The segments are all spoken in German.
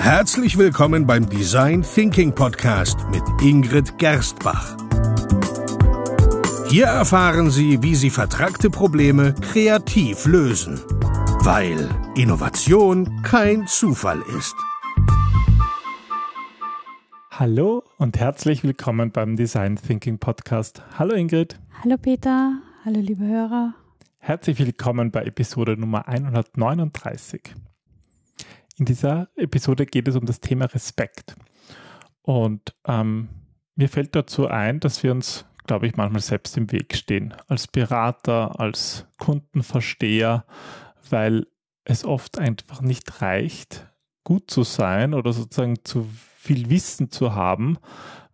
Herzlich willkommen beim Design Thinking Podcast mit Ingrid Gerstbach. Hier erfahren Sie, wie Sie vertragte Probleme kreativ lösen, weil Innovation kein Zufall ist. Hallo und herzlich willkommen beim Design Thinking Podcast. Hallo Ingrid. Hallo Peter. Hallo liebe Hörer. Herzlich willkommen bei Episode Nummer 139. In dieser Episode geht es um das Thema Respekt. Und ähm, mir fällt dazu ein, dass wir uns, glaube ich, manchmal selbst im Weg stehen. Als Berater, als Kundenversteher, weil es oft einfach nicht reicht, gut zu sein oder sozusagen zu viel Wissen zu haben,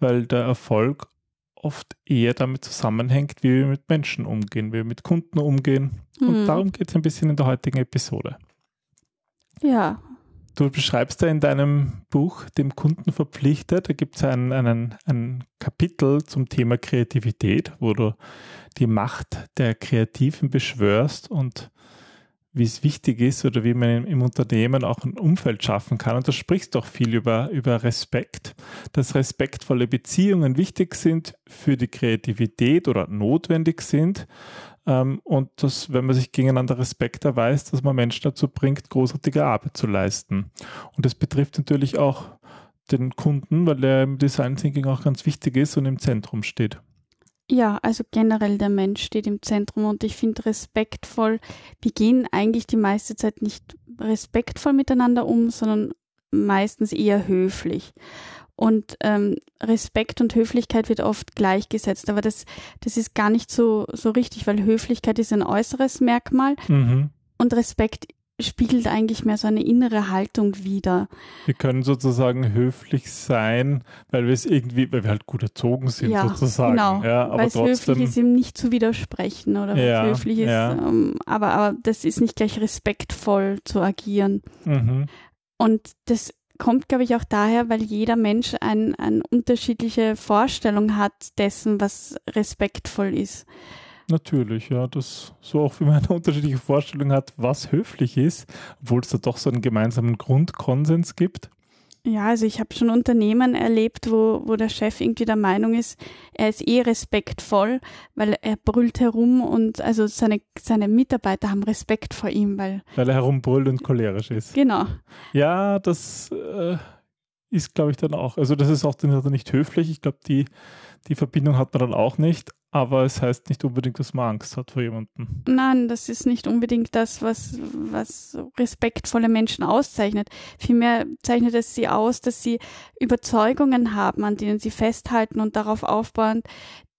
weil der Erfolg oft eher damit zusammenhängt, wie wir mit Menschen umgehen, wie wir mit Kunden umgehen. Mhm. Und darum geht es ein bisschen in der heutigen Episode. Ja, Du beschreibst da in deinem Buch dem Kunden verpflichtet, da gibt es ein, einen, ein Kapitel zum Thema Kreativität, wo du die Macht der Kreativen beschwörst und wie es wichtig ist oder wie man im Unternehmen auch ein Umfeld schaffen kann. Und du sprichst doch viel über, über Respekt, dass respektvolle Beziehungen wichtig sind für die Kreativität oder notwendig sind. Ähm, und dass, wenn man sich gegeneinander Respekt erweist, dass man Menschen dazu bringt, großartige Arbeit zu leisten. Und das betrifft natürlich auch den Kunden, weil der im Design Thinking auch ganz wichtig ist und im Zentrum steht. Ja, also generell der Mensch steht im Zentrum und ich finde respektvoll, wir gehen eigentlich die meiste Zeit nicht respektvoll miteinander um, sondern meistens eher höflich. Und ähm, Respekt und Höflichkeit wird oft gleichgesetzt, aber das, das ist gar nicht so, so richtig, weil Höflichkeit ist ein äußeres Merkmal mhm. und Respekt spiegelt eigentlich mehr so eine innere Haltung wider. Wir können sozusagen höflich sein, weil wir es irgendwie, weil wir halt gut erzogen sind ja, sozusagen. Genau, ja, aber weil es höflich ist, ihm nicht zu widersprechen oder ja, höflich ist, ja. ähm, aber, aber das ist nicht gleich respektvoll zu agieren. Mhm. Und das kommt, glaube ich, auch daher, weil jeder Mensch eine ein unterschiedliche Vorstellung hat dessen, was respektvoll ist. Natürlich, ja, das so auch wie man eine unterschiedliche Vorstellung hat, was höflich ist, obwohl es da doch so einen gemeinsamen Grundkonsens gibt. Ja, also ich habe schon Unternehmen erlebt, wo, wo der Chef irgendwie der Meinung ist, er ist eh respektvoll, weil er brüllt herum und also seine, seine Mitarbeiter haben Respekt vor ihm, weil. Weil er herumbrüllt und cholerisch ist. Genau. Ja, das äh, ist, glaube ich, dann auch. Also das ist auch dann nicht höflich. Ich glaube, die, die Verbindung hat man dann auch nicht aber es heißt nicht unbedingt, dass man Angst hat vor jemandem. Nein, das ist nicht unbedingt das, was, was respektvolle Menschen auszeichnet. Vielmehr zeichnet es sie aus, dass sie Überzeugungen haben, an denen sie festhalten und darauf aufbauend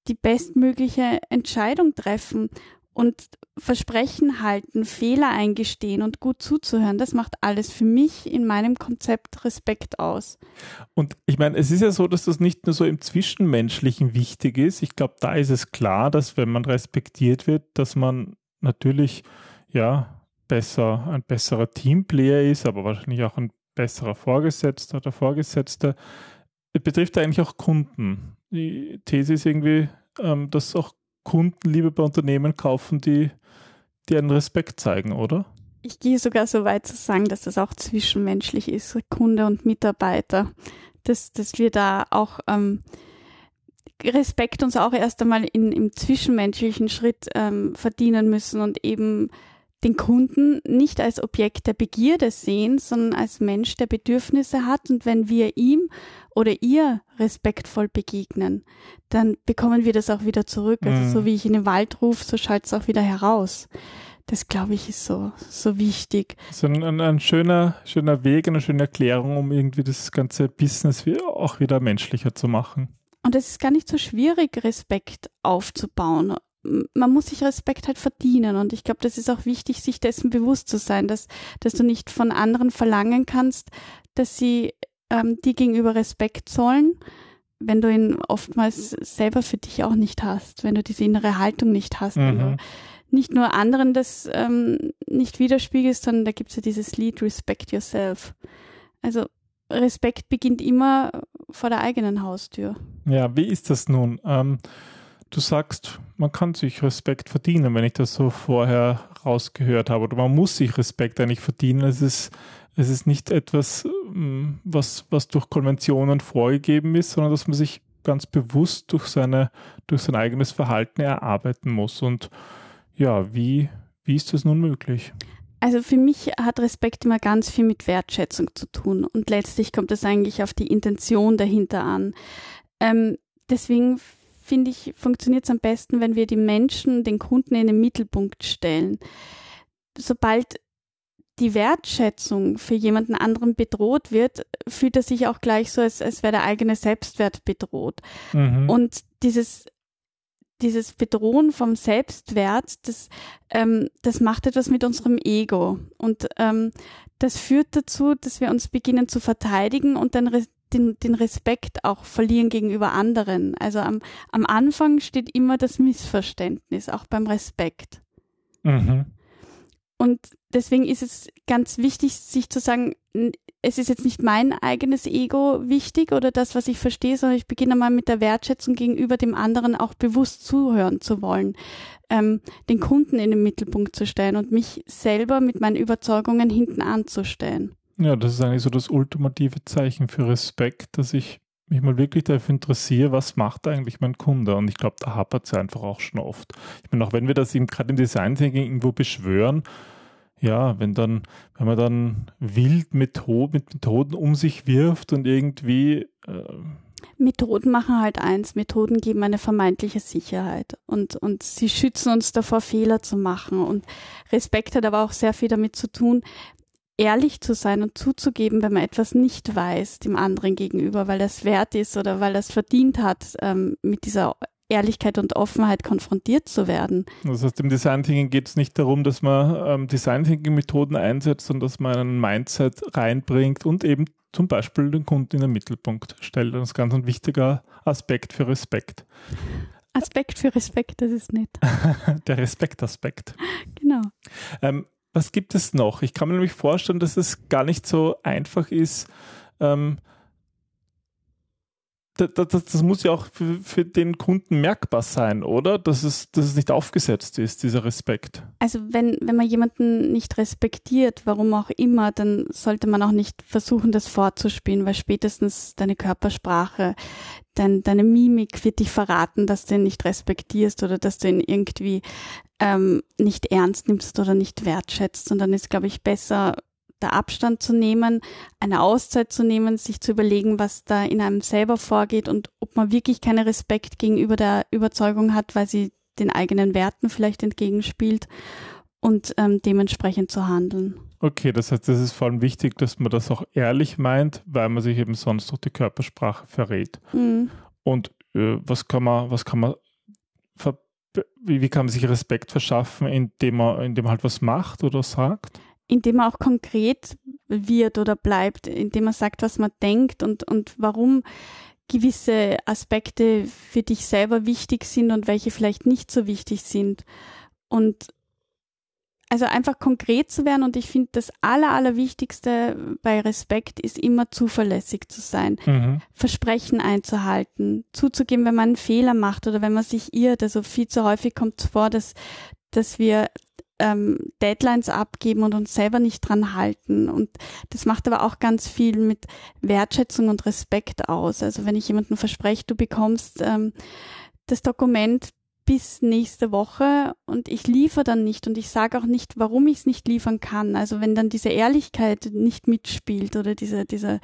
die bestmögliche Entscheidung treffen und Versprechen halten, Fehler eingestehen und gut zuzuhören, das macht alles für mich in meinem Konzept Respekt aus. Und ich meine, es ist ja so, dass das nicht nur so im Zwischenmenschlichen wichtig ist. Ich glaube, da ist es klar, dass wenn man respektiert wird, dass man natürlich, ja, besser, ein besserer Teamplayer ist, aber wahrscheinlich auch ein besserer Vorgesetzter oder Vorgesetzte. Es betrifft eigentlich auch Kunden. Die These ist irgendwie, ähm, dass auch Kunden lieber bei Unternehmen kaufen, die, die einen Respekt zeigen, oder? Ich gehe sogar so weit zu sagen, dass das auch zwischenmenschlich ist, Kunde und Mitarbeiter. Dass, dass wir da auch ähm, Respekt uns auch erst einmal in, im zwischenmenschlichen Schritt ähm, verdienen müssen und eben den Kunden nicht als Objekt der Begierde sehen, sondern als Mensch, der Bedürfnisse hat. Und wenn wir ihm oder ihr respektvoll begegnen, dann bekommen wir das auch wieder zurück. Also mhm. so wie ich in den Wald rufe, so schallt es auch wieder heraus. Das glaube ich ist so, so wichtig. So ein, ein, ein, schöner, schöner Weg, eine schöne Erklärung, um irgendwie das ganze Business auch wieder menschlicher zu machen. Und es ist gar nicht so schwierig, Respekt aufzubauen man muss sich Respekt halt verdienen und ich glaube, das ist auch wichtig, sich dessen bewusst zu sein, dass, dass du nicht von anderen verlangen kannst, dass sie ähm, dir gegenüber Respekt zollen, wenn du ihn oftmals selber für dich auch nicht hast, wenn du diese innere Haltung nicht hast, mhm. wenn du nicht nur anderen das ähm, nicht widerspiegelst, sondern da gibt es ja dieses Lied Respect Yourself. Also Respekt beginnt immer vor der eigenen Haustür. Ja, wie ist das nun? Ähm, du sagst, man kann sich Respekt verdienen, wenn ich das so vorher rausgehört habe. Oder man muss sich Respekt eigentlich verdienen. Es ist, es ist nicht etwas, ähm, was, was durch Konventionen vorgegeben ist, sondern dass man sich ganz bewusst durch, seine, durch sein eigenes Verhalten erarbeiten muss. Und ja, wie, wie ist das nun möglich? Also für mich hat Respekt immer ganz viel mit Wertschätzung zu tun und letztlich kommt es eigentlich auf die Intention dahinter an. Ähm, deswegen finde ich, funktioniert es am besten, wenn wir die Menschen, den Kunden in den Mittelpunkt stellen. Sobald die Wertschätzung für jemanden anderen bedroht wird, fühlt er sich auch gleich so, als, als wäre der eigene Selbstwert bedroht. Mhm. Und dieses dieses Bedrohen vom Selbstwert, das, ähm, das macht etwas mit unserem Ego. Und ähm, das führt dazu, dass wir uns beginnen zu verteidigen und dann den, den Respekt auch verlieren gegenüber anderen. Also am, am Anfang steht immer das Missverständnis, auch beim Respekt. Mhm. Und deswegen ist es ganz wichtig, sich zu sagen, es ist jetzt nicht mein eigenes Ego wichtig oder das, was ich verstehe, sondern ich beginne mal mit der Wertschätzung gegenüber dem anderen auch bewusst zuhören zu wollen, ähm, den Kunden in den Mittelpunkt zu stellen und mich selber mit meinen Überzeugungen hinten anzustellen. Ja, das ist eigentlich so das ultimative Zeichen für Respekt, dass ich mich mal wirklich dafür interessiere, was macht eigentlich mein Kunde? Und ich glaube, da hapert es einfach auch schon oft. Ich meine, auch wenn wir das eben gerade im Design Thinking irgendwo beschwören, ja, wenn dann, wenn man dann wild Method, mit Methoden um sich wirft und irgendwie äh Methoden machen halt eins, Methoden geben eine vermeintliche Sicherheit und, und sie schützen uns davor, Fehler zu machen. Und Respekt hat aber auch sehr viel damit zu tun, ehrlich zu sein und zuzugeben, wenn man etwas nicht weiß, dem anderen gegenüber, weil das wert ist oder weil das verdient hat, ähm, mit dieser Ehrlichkeit und Offenheit konfrontiert zu werden. Das heißt, im Design Thinking geht es nicht darum, dass man ähm, Design Thinking Methoden einsetzt, sondern dass man einen Mindset reinbringt und eben zum Beispiel den Kunden in den Mittelpunkt stellt. Das ist ganz ein wichtiger Aspekt für Respekt. Aspekt für Respekt, das ist nett. Der Respektaspekt. Genau. Ähm, was gibt es noch? Ich kann mir nämlich vorstellen, dass es gar nicht so einfach ist, ähm, das, das, das, muss ja auch für, für, den Kunden merkbar sein, oder? Dass es, dass es nicht aufgesetzt ist, dieser Respekt. Also wenn, wenn man jemanden nicht respektiert, warum auch immer, dann sollte man auch nicht versuchen, das vorzuspielen, weil spätestens deine Körpersprache, dein, deine Mimik wird dich verraten, dass du ihn nicht respektierst oder dass du ihn irgendwie ähm, nicht ernst nimmst oder nicht wertschätzt. Und dann ist, glaube ich, besser, der Abstand zu nehmen, eine Auszeit zu nehmen, sich zu überlegen, was da in einem selber vorgeht und ob man wirklich keinen Respekt gegenüber der Überzeugung hat, weil sie den eigenen Werten vielleicht entgegenspielt und ähm, dementsprechend zu handeln. Okay, das heißt, es ist vor allem wichtig, dass man das auch ehrlich meint, weil man sich eben sonst durch die Körpersprache verrät. Mhm. Und äh, was kann man, was kann man wie, wie, kann man sich Respekt verschaffen, indem man, indem man halt was macht oder sagt? Indem man auch konkret wird oder bleibt, indem man sagt, was man denkt und, und warum gewisse Aspekte für dich selber wichtig sind und welche vielleicht nicht so wichtig sind. Und also einfach konkret zu werden und ich finde, das Aller, Allerwichtigste bei Respekt ist immer zuverlässig zu sein, mhm. Versprechen einzuhalten, zuzugeben, wenn man einen Fehler macht oder wenn man sich irrt. Also viel zu häufig kommt es vor, dass, dass wir ähm, Deadlines abgeben und uns selber nicht dran halten. Und das macht aber auch ganz viel mit Wertschätzung und Respekt aus. Also wenn ich jemandem verspreche, du bekommst ähm, das Dokument bis nächste Woche und ich liefere dann nicht und ich sage auch nicht, warum ich es nicht liefern kann. Also wenn dann diese Ehrlichkeit nicht mitspielt oder diese, diese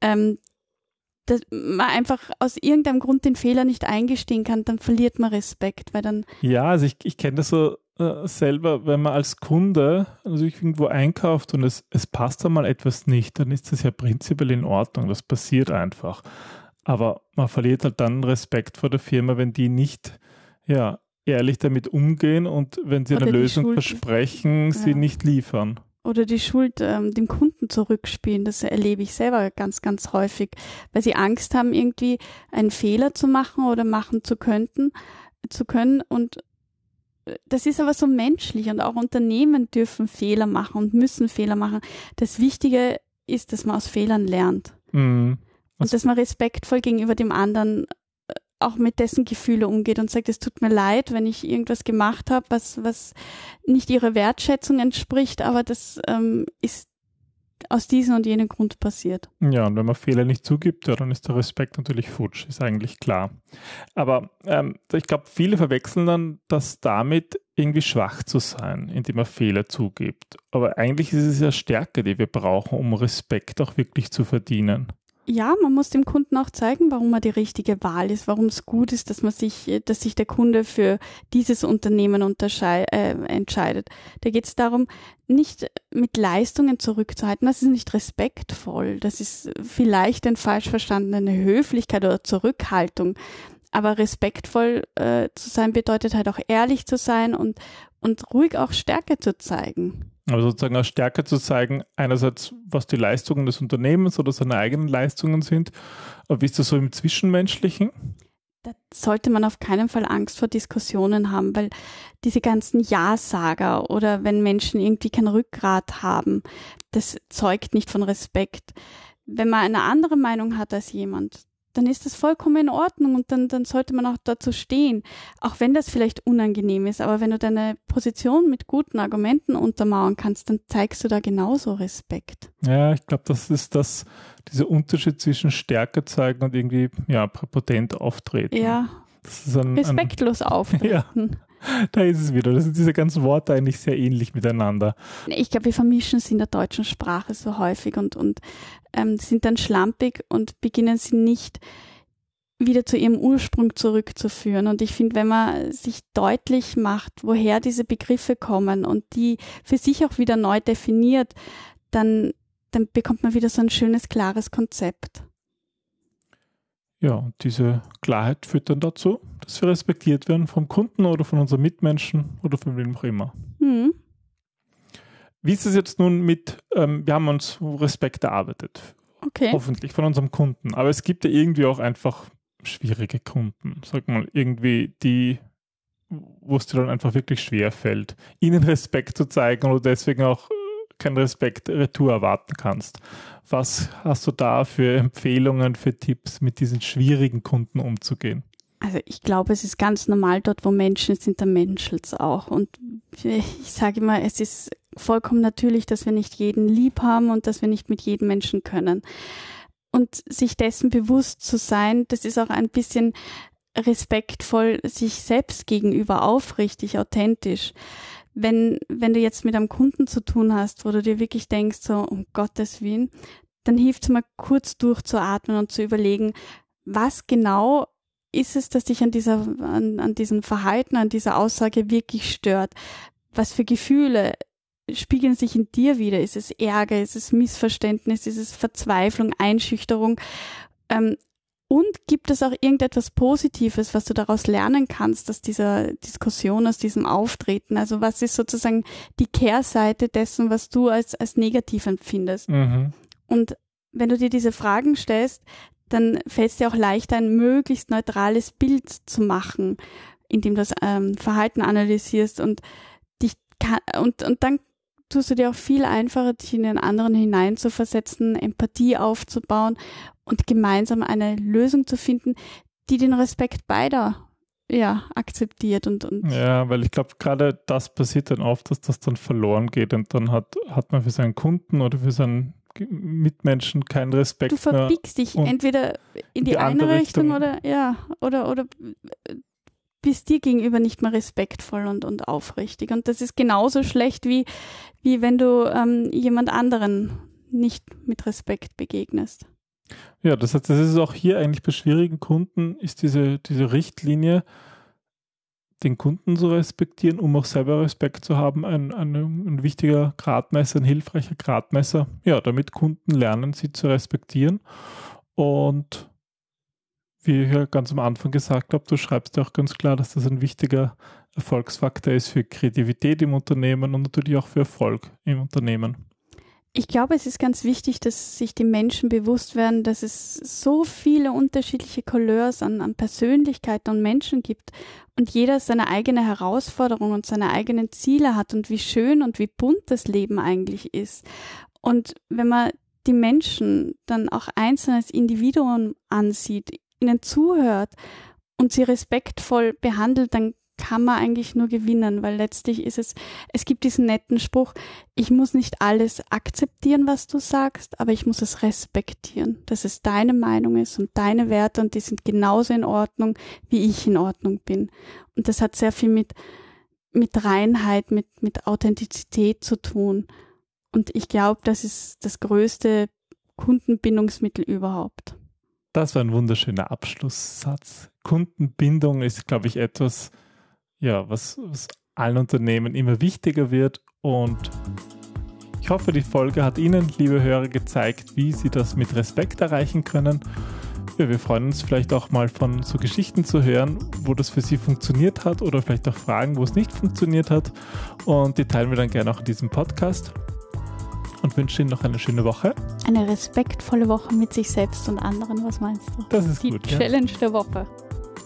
ähm, dass man einfach aus irgendeinem Grund den Fehler nicht eingestehen kann, dann verliert man Respekt, weil dann. Ja, also ich, ich kenne das so äh, selber, wenn man als Kunde natürlich irgendwo einkauft und es, es passt einmal etwas nicht, dann ist das ja prinzipiell in Ordnung. Das passiert einfach. Aber man verliert halt dann Respekt vor der Firma, wenn die nicht ja, ehrlich damit umgehen und wenn sie Oder eine Lösung Schuld, versprechen, sie nicht liefern. Oder die Schuld ähm, dem Kunden zurückspielen. Das erlebe ich selber ganz, ganz häufig, weil sie Angst haben, irgendwie einen Fehler zu machen oder machen zu könnten, zu können und das ist aber so menschlich und auch Unternehmen dürfen Fehler machen und müssen Fehler machen. Das Wichtige ist, dass man aus Fehlern lernt. Mhm. Und dass man respektvoll gegenüber dem anderen äh, auch mit dessen Gefühle umgeht und sagt, es tut mir leid, wenn ich irgendwas gemacht habe, was, was nicht ihrer Wertschätzung entspricht, aber das ähm, ist aus diesem und jenem Grund passiert. Ja, und wenn man Fehler nicht zugibt, ja, dann ist der Respekt natürlich futsch, ist eigentlich klar. Aber ähm, ich glaube, viele verwechseln dann das damit, irgendwie schwach zu sein, indem man Fehler zugibt. Aber eigentlich ist es ja Stärke, die wir brauchen, um Respekt auch wirklich zu verdienen ja, man muss dem Kunden auch zeigen, warum er die richtige Wahl ist, warum es gut ist, dass man sich, dass sich der Kunde für dieses Unternehmen äh, entscheidet. Da geht es darum, nicht mit Leistungen zurückzuhalten. Das ist nicht respektvoll. Das ist vielleicht eine falsch verstandene Höflichkeit oder Zurückhaltung. Aber respektvoll äh, zu sein bedeutet halt auch ehrlich zu sein und, und ruhig auch Stärke zu zeigen. Aber sozusagen auch Stärke zu zeigen, einerseits, was die Leistungen des Unternehmens oder seine eigenen Leistungen sind. Aber wie ist das so im Zwischenmenschlichen? Da sollte man auf keinen Fall Angst vor Diskussionen haben, weil diese ganzen Ja-Sager oder wenn Menschen irgendwie kein Rückgrat haben, das zeugt nicht von Respekt. Wenn man eine andere Meinung hat als jemand, dann ist das vollkommen in Ordnung und dann, dann sollte man auch dazu stehen, auch wenn das vielleicht unangenehm ist. Aber wenn du deine Position mit guten Argumenten untermauern kannst, dann zeigst du da genauso Respekt. Ja, ich glaube, das ist das, dieser Unterschied zwischen Stärke zeigen und irgendwie ja, präpotent auftreten. Ja. Ein, respektlos ein, auftreten. Ja. Da ist es wieder. Das sind diese ganzen Worte eigentlich sehr ähnlich miteinander. Ich glaube, wir vermischen sie in der deutschen Sprache so häufig und, und ähm, sind dann schlampig und beginnen sie nicht wieder zu ihrem Ursprung zurückzuführen. Und ich finde, wenn man sich deutlich macht, woher diese Begriffe kommen und die für sich auch wieder neu definiert, dann, dann bekommt man wieder so ein schönes, klares Konzept. Ja, und diese Klarheit führt dann dazu, dass wir respektiert werden vom Kunden oder von unseren Mitmenschen oder von wem auch immer. Mhm. Wie ist es jetzt nun mit, ähm, wir haben uns Respekt erarbeitet. Okay. Hoffentlich von unserem Kunden. Aber es gibt ja irgendwie auch einfach schwierige Kunden. Sag mal, irgendwie die, wo es dir dann einfach wirklich schwer fällt, ihnen Respekt zu zeigen oder deswegen auch keinen Respekt retour erwarten kannst. Was hast du da für Empfehlungen, für Tipps, mit diesen schwierigen Kunden umzugehen? Also ich glaube, es ist ganz normal, dort wo Menschen sind, da menschelt auch. Und ich sage immer, es ist vollkommen natürlich, dass wir nicht jeden lieb haben und dass wir nicht mit jedem Menschen können. Und sich dessen bewusst zu sein, das ist auch ein bisschen respektvoll sich selbst gegenüber aufrichtig, authentisch. Wenn, wenn du jetzt mit einem Kunden zu tun hast, wo du dir wirklich denkst, so, um Gottes Willen, dann hilft es mal kurz durchzuatmen und zu überlegen, was genau ist es, dass dich an dieser, an, an diesem Verhalten, an dieser Aussage wirklich stört? Was für Gefühle spiegeln sich in dir wieder? Ist es Ärger? Ist es Missverständnis? Ist es Verzweiflung, Einschüchterung? Ähm, und gibt es auch irgendetwas Positives, was du daraus lernen kannst aus dieser Diskussion, aus diesem Auftreten? Also was ist sozusagen die Kehrseite dessen, was du als, als negativ empfindest? Mhm. Und wenn du dir diese Fragen stellst, dann fällt es dir auch leichter, ein möglichst neutrales Bild zu machen, indem du das ähm, Verhalten analysierst und dich und, und dann tust du dir auch viel einfacher, dich in den anderen hineinzuversetzen, Empathie aufzubauen und gemeinsam eine Lösung zu finden, die den Respekt beider ja, akzeptiert und, und Ja, weil ich glaube, gerade das passiert dann oft, dass das dann verloren geht und dann hat, hat man für seinen Kunden oder für seinen Mitmenschen keinen Respekt. Du verbiegst dich entweder in die, die eine Richtung, Richtung, oder ja, oder oder bist dir gegenüber nicht mehr respektvoll und, und aufrichtig. Und das ist genauso schlecht wie, wie wenn du ähm, jemand anderen nicht mit Respekt begegnest. Ja, das heißt, das ist auch hier eigentlich bei schwierigen Kunden, ist diese, diese Richtlinie, den Kunden zu respektieren, um auch selber Respekt zu haben, ein, ein, ein wichtiger Gradmesser, ein hilfreicher Gradmesser. Ja, damit Kunden lernen, sie zu respektieren. Und wie ich ja ganz am Anfang gesagt habe, du schreibst ja auch ganz klar, dass das ein wichtiger Erfolgsfaktor ist für Kreativität im Unternehmen und natürlich auch für Erfolg im Unternehmen ich glaube, es ist ganz wichtig, dass sich die Menschen bewusst werden, dass es so viele unterschiedliche Couleurs an, an Persönlichkeiten und Menschen gibt und jeder seine eigene Herausforderung und seine eigenen Ziele hat und wie schön und wie bunt das Leben eigentlich ist. Und wenn man die Menschen dann auch einzeln als Individuen ansieht, ihnen zuhört und sie respektvoll behandelt, dann kann man eigentlich nur gewinnen, weil letztlich ist es, es gibt diesen netten Spruch, ich muss nicht alles akzeptieren, was du sagst, aber ich muss es respektieren, dass es deine Meinung ist und deine Werte und die sind genauso in Ordnung, wie ich in Ordnung bin. Und das hat sehr viel mit, mit Reinheit, mit, mit Authentizität zu tun. Und ich glaube, das ist das größte Kundenbindungsmittel überhaupt. Das war ein wunderschöner Abschlusssatz. Kundenbindung ist, glaube ich, etwas, ja, was, was allen Unternehmen immer wichtiger wird. Und ich hoffe, die Folge hat Ihnen, liebe Hörer, gezeigt, wie Sie das mit Respekt erreichen können. Ja, wir freuen uns vielleicht auch mal von so Geschichten zu hören, wo das für Sie funktioniert hat oder vielleicht auch Fragen, wo es nicht funktioniert hat. Und die teilen wir dann gerne auch in diesem Podcast und wünsche Ihnen noch eine schöne Woche. Eine respektvolle Woche mit sich selbst und anderen. Was meinst du? Das ist Die gut. Challenge der Woche.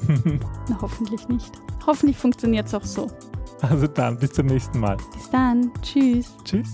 Na, hoffentlich nicht. Hoffentlich funktioniert es auch so. Ja. Also dann, bis zum nächsten Mal. Bis dann. Tschüss. Tschüss.